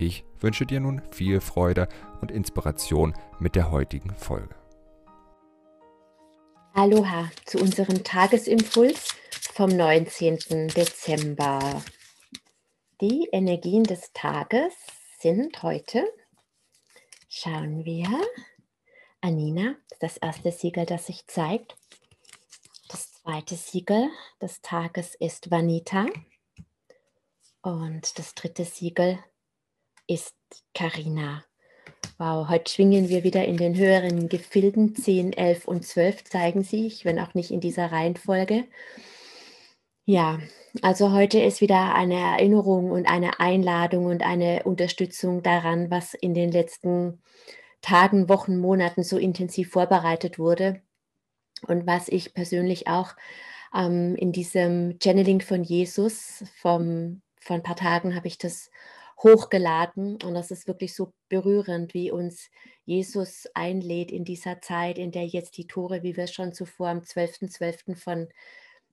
Ich wünsche dir nun viel Freude und Inspiration mit der heutigen Folge. Aloha zu unserem Tagesimpuls vom 19. Dezember. Die Energien des Tages sind heute, schauen wir, Anina, das erste Siegel, das sich zeigt. Das zweite Siegel des Tages ist Vanita. Und das dritte Siegel ist Karina. Wow, heute schwingen wir wieder in den höheren Gefilden. 10, 11 und 12 zeigen sich, wenn auch nicht in dieser Reihenfolge. Ja, also heute ist wieder eine Erinnerung und eine Einladung und eine Unterstützung daran, was in den letzten Tagen, Wochen, Monaten so intensiv vorbereitet wurde und was ich persönlich auch ähm, in diesem Channeling von Jesus vom, vor ein paar Tagen habe ich das hochgeladen und das ist wirklich so berührend, wie uns Jesus einlädt in dieser Zeit, in der jetzt die Tore, wie wir schon zuvor am 12.12. .12. von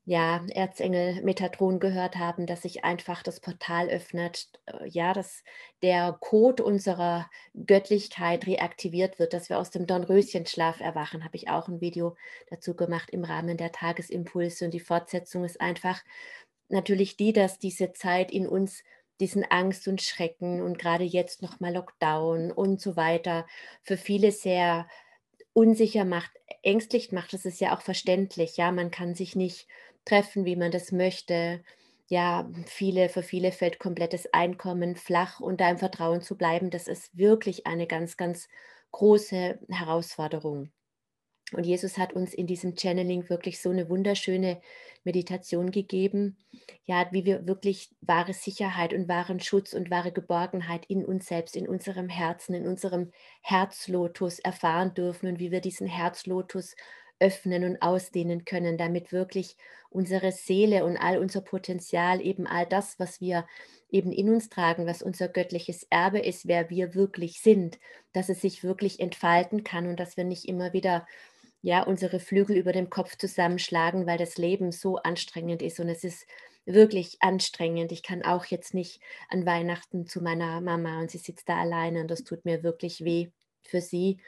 ja, Erzengel Metatron gehört haben, dass sich einfach das Portal öffnet, äh, ja, dass der Code unserer Göttlichkeit reaktiviert wird, dass wir aus dem Dornröschenschlaf erwachen, habe ich auch ein Video dazu gemacht im Rahmen der Tagesimpulse und die Fortsetzung ist einfach natürlich die, dass diese Zeit in uns diesen Angst und Schrecken und gerade jetzt nochmal Lockdown und so weiter für viele sehr unsicher macht, ängstlich macht, das ist ja auch verständlich, ja, man kann sich nicht treffen, wie man das möchte. Ja, viele, für viele fällt komplettes Einkommen flach und da im Vertrauen zu bleiben, das ist wirklich eine ganz, ganz große Herausforderung. Und Jesus hat uns in diesem Channeling wirklich so eine wunderschöne Meditation gegeben, ja, wie wir wirklich wahre Sicherheit und wahren Schutz und wahre Geborgenheit in uns selbst, in unserem Herzen, in unserem Herzlotus erfahren dürfen und wie wir diesen Herzlotus öffnen und ausdehnen können, damit wirklich unsere Seele und all unser Potenzial, eben all das, was wir eben in uns tragen, was unser göttliches Erbe ist, wer wir wirklich sind, dass es sich wirklich entfalten kann und dass wir nicht immer wieder ja unsere Flügel über dem Kopf zusammenschlagen, weil das Leben so anstrengend ist und es ist wirklich anstrengend. Ich kann auch jetzt nicht an Weihnachten zu meiner Mama und sie sitzt da alleine und das tut mir wirklich weh für sie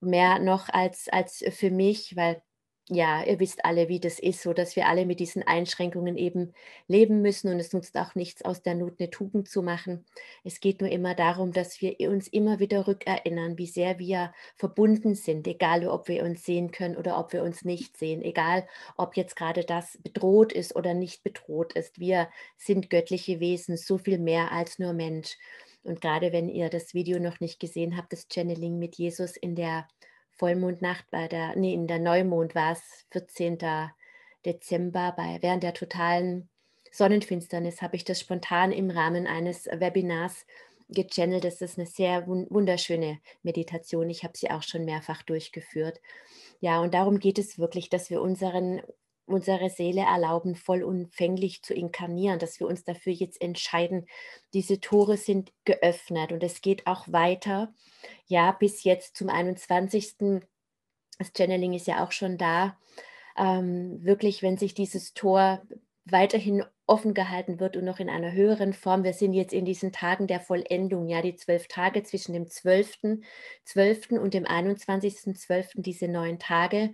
mehr noch als, als für mich, weil ja, ihr wisst alle, wie das ist, so dass wir alle mit diesen Einschränkungen eben leben müssen und es nutzt auch nichts aus der Not eine Tugend zu machen. Es geht nur immer darum, dass wir uns immer wieder rückerinnern, wie sehr wir verbunden sind, egal ob wir uns sehen können oder ob wir uns nicht sehen, egal ob jetzt gerade das bedroht ist oder nicht bedroht ist. Wir sind göttliche Wesen, so viel mehr als nur Mensch. Und gerade wenn ihr das Video noch nicht gesehen habt, das Channeling mit Jesus in der Vollmondnacht bei der, nee, in der Neumond war es, 14. Dezember, bei, während der totalen Sonnenfinsternis habe ich das spontan im Rahmen eines Webinars gechannelt. Das ist eine sehr wunderschöne Meditation. Ich habe sie auch schon mehrfach durchgeführt. Ja, und darum geht es wirklich, dass wir unseren unsere Seele erlauben, vollumfänglich zu inkarnieren, dass wir uns dafür jetzt entscheiden. Diese Tore sind geöffnet und es geht auch weiter. Ja, bis jetzt zum 21. Das Channeling ist ja auch schon da. Ähm, wirklich, wenn sich dieses Tor weiterhin offen gehalten wird und noch in einer höheren Form. Wir sind jetzt in diesen Tagen der Vollendung, ja, die zwölf Tage zwischen dem 12.12. 12. und dem 21.12., diese neun Tage.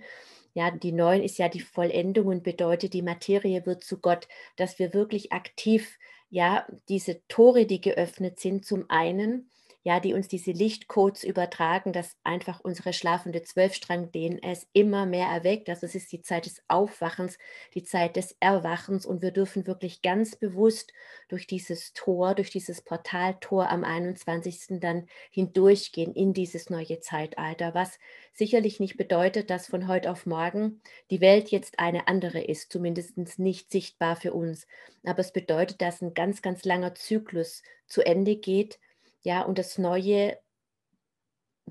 Ja, die Neun ist ja die Vollendung und bedeutet, die Materie wird zu Gott, dass wir wirklich aktiv, ja, diese Tore, die geöffnet sind, zum einen ja, die uns diese Lichtcodes übertragen, dass einfach unsere schlafende Zwölfstrang DNS immer mehr erweckt. Also es ist die Zeit des Aufwachens, die Zeit des Erwachens und wir dürfen wirklich ganz bewusst durch dieses Tor, durch dieses Portaltor am 21. dann hindurchgehen in dieses neue Zeitalter, was sicherlich nicht bedeutet, dass von heute auf morgen die Welt jetzt eine andere ist, zumindest nicht sichtbar für uns. Aber es bedeutet, dass ein ganz, ganz langer Zyklus zu Ende geht, ja, und das Neue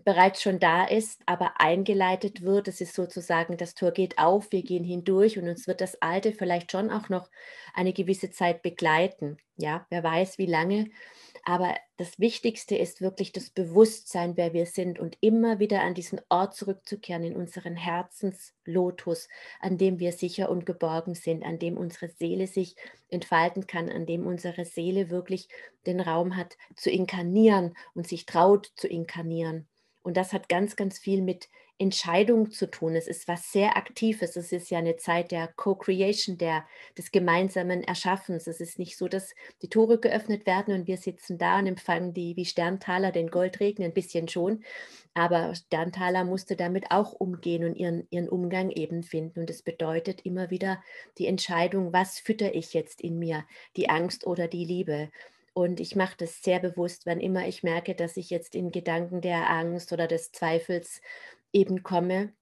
bereits schon da ist, aber eingeleitet wird. Es ist sozusagen, das Tor geht auf, wir gehen hindurch und uns wird das Alte vielleicht schon auch noch eine gewisse Zeit begleiten. Ja, wer weiß wie lange. Aber das Wichtigste ist wirklich das Bewusstsein, wer wir sind und immer wieder an diesen Ort zurückzukehren, in unseren Herzenslotus, an dem wir sicher und geborgen sind, an dem unsere Seele sich entfalten kann, an dem unsere Seele wirklich den Raum hat zu inkarnieren und sich traut zu inkarnieren. Und das hat ganz, ganz viel mit Entscheidung zu tun. Es ist was sehr Aktives. Es ist ja eine Zeit der Co-Creation, des gemeinsamen Erschaffens. Es ist nicht so, dass die Tore geöffnet werden und wir sitzen da und empfangen die wie Sterntaler den Goldregen, ein bisschen schon. Aber Sterntaler musste damit auch umgehen und ihren, ihren Umgang eben finden. Und es bedeutet immer wieder die Entscheidung, was fütter ich jetzt in mir, die Angst oder die Liebe. Und ich mache das sehr bewusst, wann immer ich merke, dass ich jetzt in Gedanken der Angst oder des Zweifels eben komme.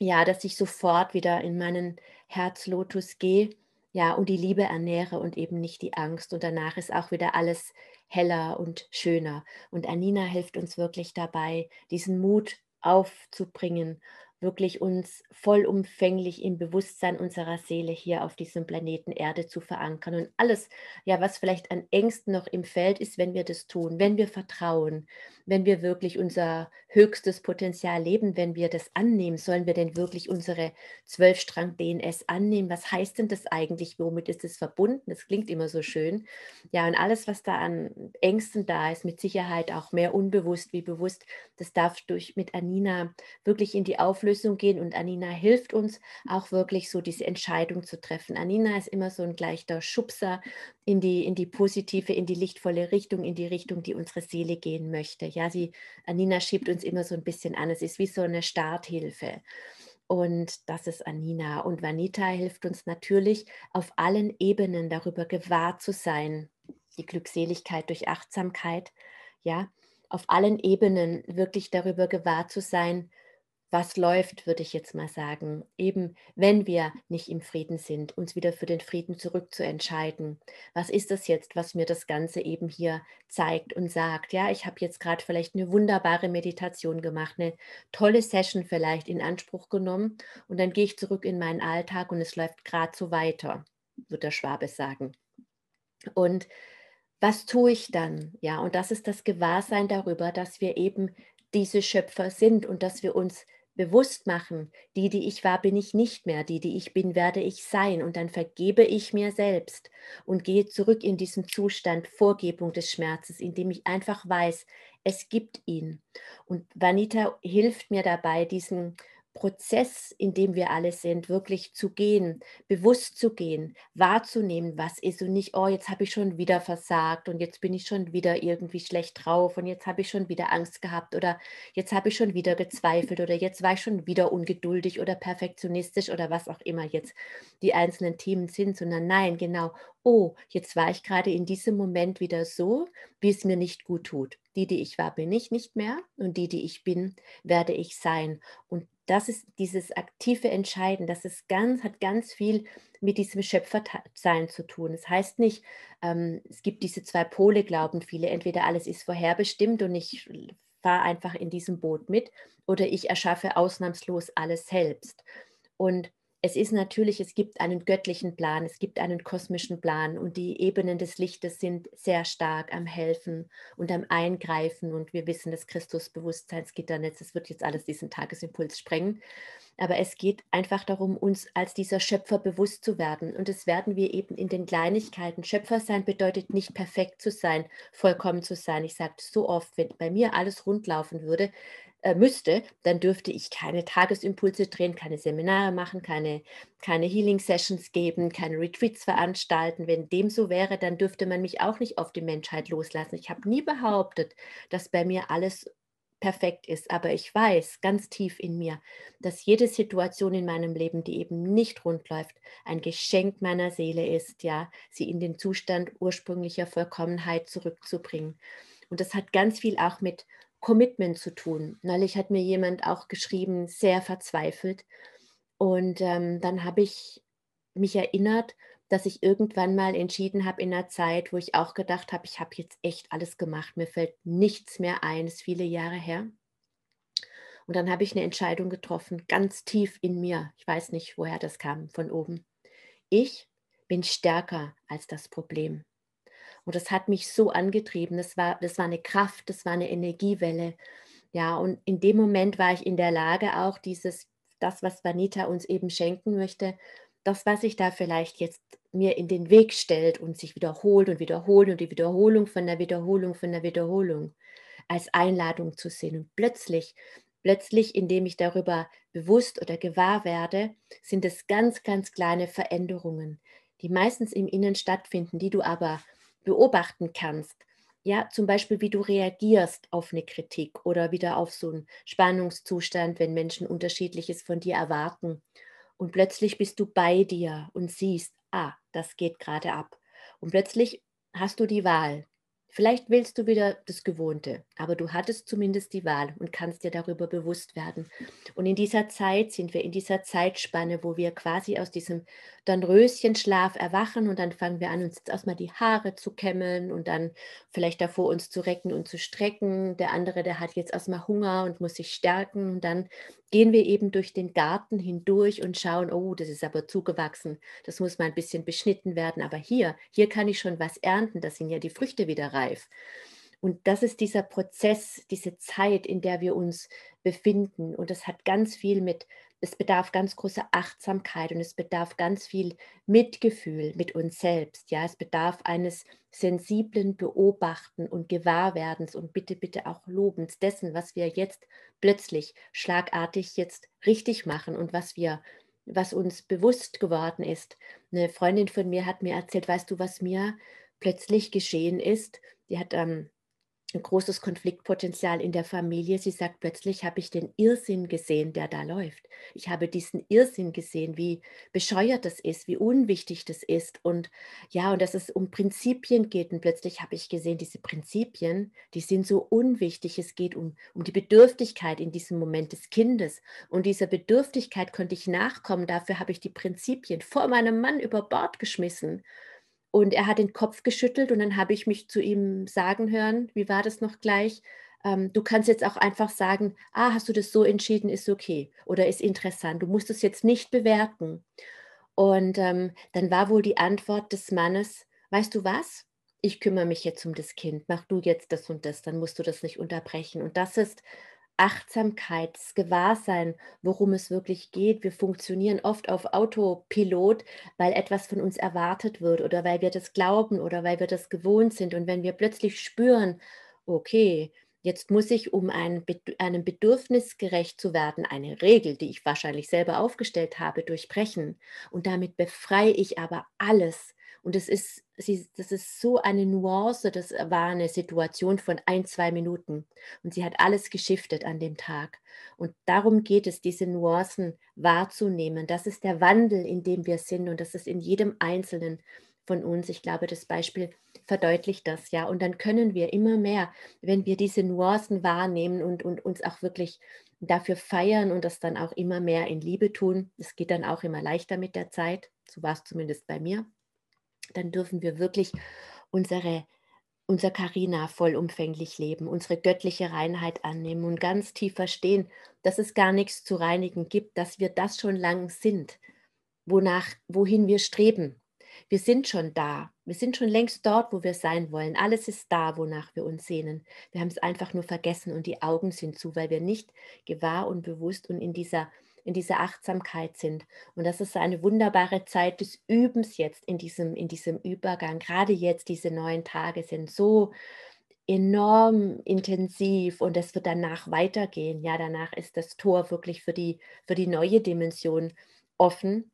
Ja, dass ich sofort wieder in meinen Herzlotus gehe, ja, und die Liebe ernähre und eben nicht die Angst. Und danach ist auch wieder alles heller und schöner. Und Anina hilft uns wirklich dabei, diesen Mut aufzubringen wirklich uns vollumfänglich im Bewusstsein unserer Seele hier auf diesem Planeten Erde zu verankern. Und alles, ja, was vielleicht an Ängsten noch im Feld ist, wenn wir das tun, wenn wir vertrauen, wenn wir wirklich unser höchstes Potenzial leben, wenn wir das annehmen, sollen wir denn wirklich unsere zwölfstrang DNS annehmen? Was heißt denn das eigentlich? Womit ist es verbunden? Das klingt immer so schön. Ja, und alles, was da an Ängsten da ist, mit Sicherheit auch mehr unbewusst wie bewusst, das darf durch mit Anina wirklich in die Auflösung gehen und Anina hilft uns auch wirklich so diese Entscheidung zu treffen. Anina ist immer so ein gleicher Schubser in die, in die positive, in die lichtvolle Richtung, in die Richtung, die unsere Seele gehen möchte. Ja, sie, Anina schiebt uns immer so ein bisschen an. Es ist wie so eine Starthilfe. Und das ist Anina. Und Vanita hilft uns natürlich auf allen Ebenen darüber gewahr zu sein. Die Glückseligkeit durch Achtsamkeit, ja, auf allen Ebenen wirklich darüber gewahr zu sein, was läuft, würde ich jetzt mal sagen. Eben, wenn wir nicht im Frieden sind, uns wieder für den Frieden zurückzuentscheiden. Was ist das jetzt, was mir das Ganze eben hier zeigt und sagt? Ja, ich habe jetzt gerade vielleicht eine wunderbare Meditation gemacht, eine tolle Session vielleicht in Anspruch genommen und dann gehe ich zurück in meinen Alltag und es läuft gerade so weiter, wird der Schwabe sagen. Und was tue ich dann? Ja, und das ist das Gewahrsein darüber, dass wir eben diese Schöpfer sind und dass wir uns bewusst machen, die, die ich war, bin ich nicht mehr, die, die ich bin, werde ich sein. Und dann vergebe ich mir selbst und gehe zurück in diesen Zustand Vorgebung des Schmerzes, indem ich einfach weiß, es gibt ihn. Und Vanita hilft mir dabei, diesen Prozess, in dem wir alle sind, wirklich zu gehen, bewusst zu gehen, wahrzunehmen, was ist und nicht, oh, jetzt habe ich schon wieder versagt und jetzt bin ich schon wieder irgendwie schlecht drauf und jetzt habe ich schon wieder Angst gehabt oder jetzt habe ich schon wieder gezweifelt oder jetzt war ich schon wieder ungeduldig oder perfektionistisch oder was auch immer jetzt die einzelnen Themen sind, sondern nein, genau, oh, jetzt war ich gerade in diesem Moment wieder so, wie es mir nicht gut tut. Die, die ich war, bin ich nicht mehr und die, die ich bin, werde ich sein. Und das ist dieses aktive Entscheiden, das ist ganz, hat ganz viel mit diesem Schöpfersein zu tun. Es das heißt nicht, ähm, es gibt diese zwei Pole, glauben viele, entweder alles ist vorherbestimmt und ich fahre einfach in diesem Boot mit oder ich erschaffe ausnahmslos alles selbst. Und es ist natürlich, es gibt einen göttlichen Plan, es gibt einen kosmischen Plan und die Ebenen des Lichtes sind sehr stark am Helfen und am Eingreifen und wir wissen, das Christusbewusstseinsgitternetz, das wird jetzt alles diesen Tagesimpuls sprengen, aber es geht einfach darum, uns als dieser Schöpfer bewusst zu werden und das werden wir eben in den Kleinigkeiten. Schöpfer sein bedeutet nicht perfekt zu sein, vollkommen zu sein. Ich sage so oft, wenn bei mir alles rundlaufen würde, äh, müsste, dann dürfte ich keine Tagesimpulse drehen, keine Seminare machen, keine, keine Healing-Sessions geben, keine Retreats veranstalten. Wenn dem so wäre, dann dürfte man mich auch nicht auf die Menschheit loslassen. Ich habe nie behauptet, dass bei mir alles perfekt ist, aber ich weiß ganz tief in mir, dass jede Situation in meinem Leben, die eben nicht rund läuft, ein Geschenk meiner Seele ist, ja, sie in den Zustand ursprünglicher Vollkommenheit zurückzubringen. Und das hat ganz viel auch mit Commitment zu tun. Neulich hat mir jemand auch geschrieben, sehr verzweifelt. Und ähm, dann habe ich mich erinnert, dass ich irgendwann mal entschieden habe in einer Zeit, wo ich auch gedacht habe, ich habe jetzt echt alles gemacht, mir fällt nichts mehr ein, ist viele Jahre her. Und dann habe ich eine Entscheidung getroffen, ganz tief in mir. Ich weiß nicht, woher das kam, von oben. Ich bin stärker als das Problem. Und das hat mich so angetrieben. Das war, das war eine Kraft, das war eine Energiewelle. Ja, und in dem Moment war ich in der Lage, auch dieses, das, was Vanita uns eben schenken möchte, das, was sich da vielleicht jetzt mir in den Weg stellt und sich wiederholt und wiederholt und die Wiederholung von der Wiederholung von der Wiederholung als Einladung zu sehen. Und plötzlich, plötzlich, indem ich darüber bewusst oder gewahr werde, sind es ganz, ganz kleine Veränderungen, die meistens im Innen stattfinden, die du aber beobachten kannst. Ja, zum Beispiel, wie du reagierst auf eine Kritik oder wieder auf so einen Spannungszustand, wenn Menschen unterschiedliches von dir erwarten. Und plötzlich bist du bei dir und siehst, ah, das geht gerade ab. Und plötzlich hast du die Wahl. Vielleicht willst du wieder das Gewohnte, aber du hattest zumindest die Wahl und kannst dir darüber bewusst werden. Und in dieser Zeit sind wir in dieser Zeitspanne, wo wir quasi aus diesem dann Röschenschlaf erwachen und dann fangen wir an, uns jetzt erstmal die Haare zu kämmen und dann vielleicht davor uns zu recken und zu strecken. Der andere, der hat jetzt erstmal Hunger und muss sich stärken und dann gehen wir eben durch den Garten hindurch und schauen, oh, das ist aber zugewachsen, das muss mal ein bisschen beschnitten werden, aber hier, hier kann ich schon was ernten, da sind ja die Früchte wieder reif. Und das ist dieser Prozess, diese Zeit, in der wir uns befinden. Und das hat ganz viel mit es bedarf ganz großer Achtsamkeit und es bedarf ganz viel Mitgefühl mit uns selbst. Ja, es bedarf eines sensiblen Beobachten und Gewahrwerdens und bitte, bitte auch Lobens dessen, was wir jetzt plötzlich schlagartig jetzt richtig machen und was wir, was uns bewusst geworden ist. Eine Freundin von mir hat mir erzählt, weißt du, was mir plötzlich geschehen ist? Die hat ähm, ein großes Konfliktpotenzial in der Familie. Sie sagt, plötzlich habe ich den Irrsinn gesehen, der da läuft. Ich habe diesen Irrsinn gesehen, wie bescheuert das ist, wie unwichtig das ist. Und ja, und dass es um Prinzipien geht. Und plötzlich habe ich gesehen, diese Prinzipien, die sind so unwichtig. Es geht um, um die Bedürftigkeit in diesem Moment des Kindes. Und dieser Bedürftigkeit konnte ich nachkommen. Dafür habe ich die Prinzipien vor meinem Mann über Bord geschmissen. Und er hat den Kopf geschüttelt und dann habe ich mich zu ihm sagen hören, wie war das noch gleich? Ähm, du kannst jetzt auch einfach sagen, ah, hast du das so entschieden, ist okay oder ist interessant. Du musst es jetzt nicht bewerten. Und ähm, dann war wohl die Antwort des Mannes, weißt du was? Ich kümmere mich jetzt um das Kind, mach du jetzt das und das, dann musst du das nicht unterbrechen. Und das ist Achtsamkeit, das Gewahrsein, worum es wirklich geht. Wir funktionieren oft auf Autopilot, weil etwas von uns erwartet wird oder weil wir das glauben oder weil wir das gewohnt sind. Und wenn wir plötzlich spüren, okay, jetzt muss ich, um ein, einem Bedürfnis gerecht zu werden, eine Regel, die ich wahrscheinlich selber aufgestellt habe, durchbrechen. Und damit befreie ich aber alles, und es ist, sie, das ist so eine Nuance, das war eine Situation von ein, zwei Minuten. Und sie hat alles geschiftet an dem Tag. Und darum geht es, diese Nuancen wahrzunehmen. Das ist der Wandel, in dem wir sind. Und das ist in jedem Einzelnen von uns. Ich glaube, das Beispiel verdeutlicht das, ja. Und dann können wir immer mehr, wenn wir diese Nuancen wahrnehmen und, und uns auch wirklich dafür feiern und das dann auch immer mehr in Liebe tun. Es geht dann auch immer leichter mit der Zeit. So war es zumindest bei mir dann dürfen wir wirklich unsere unser Karina vollumfänglich leben, unsere göttliche Reinheit annehmen und ganz tief verstehen, dass es gar nichts zu reinigen gibt, dass wir das schon lang sind, wonach, wohin wir streben. Wir sind schon da. Wir sind schon längst dort, wo wir sein wollen. Alles ist da, wonach wir uns sehnen. Wir haben es einfach nur vergessen und die Augen sind zu, weil wir nicht gewahr und bewusst und in dieser in dieser Achtsamkeit sind. Und das ist eine wunderbare Zeit des Übens jetzt in diesem, in diesem Übergang. Gerade jetzt, diese neun Tage sind so enorm intensiv und es wird danach weitergehen. Ja, danach ist das Tor wirklich für die, für die neue Dimension offen.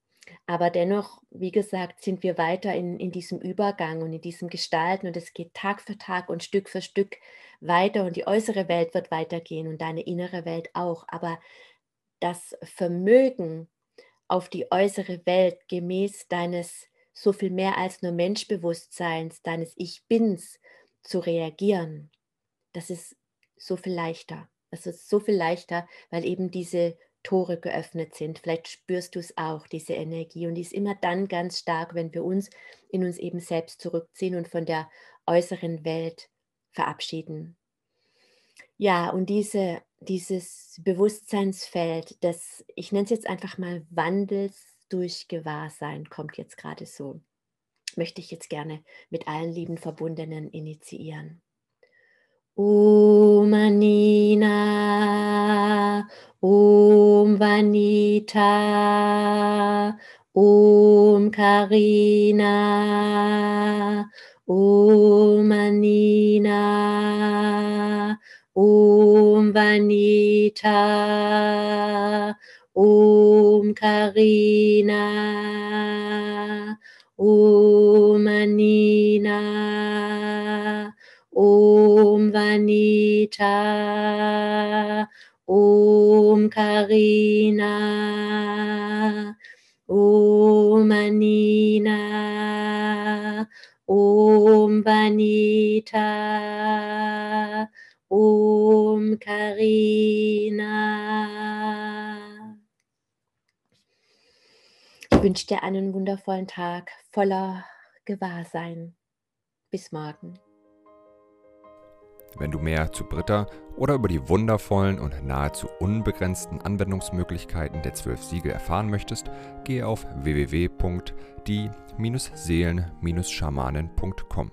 Aber dennoch, wie gesagt, sind wir weiter in, in diesem Übergang und in diesem Gestalten und es geht Tag für Tag und Stück für Stück weiter und die äußere Welt wird weitergehen und deine innere Welt auch. Aber das Vermögen auf die äußere Welt gemäß deines so viel mehr als nur Menschbewusstseins, deines Ich Bins zu reagieren, das ist so viel leichter. Das ist so viel leichter, weil eben diese Tore geöffnet sind. Vielleicht spürst du es auch, diese Energie. Und die ist immer dann ganz stark, wenn wir uns in uns eben selbst zurückziehen und von der äußeren Welt verabschieden. Ja, und diese, dieses Bewusstseinsfeld, das, ich nenne es jetzt einfach mal Wandels durch Gewahrsein, kommt jetzt gerade so, möchte ich jetzt gerne mit allen lieben Verbundenen initiieren. Om Anina, Om Vanita, Om Karina, Om Anina, Om Vanita, Om Karina, Om Anina, Om Vanita, Om Karina, Om Anina, Om Vanita, Karina. Ich wünsche dir einen wundervollen Tag voller Gewahrsein. Bis morgen. Wenn du mehr zu Britta oder über die wundervollen und nahezu unbegrenzten Anwendungsmöglichkeiten der zwölf Siegel erfahren möchtest, gehe auf www.die-seelen-schamanen.com.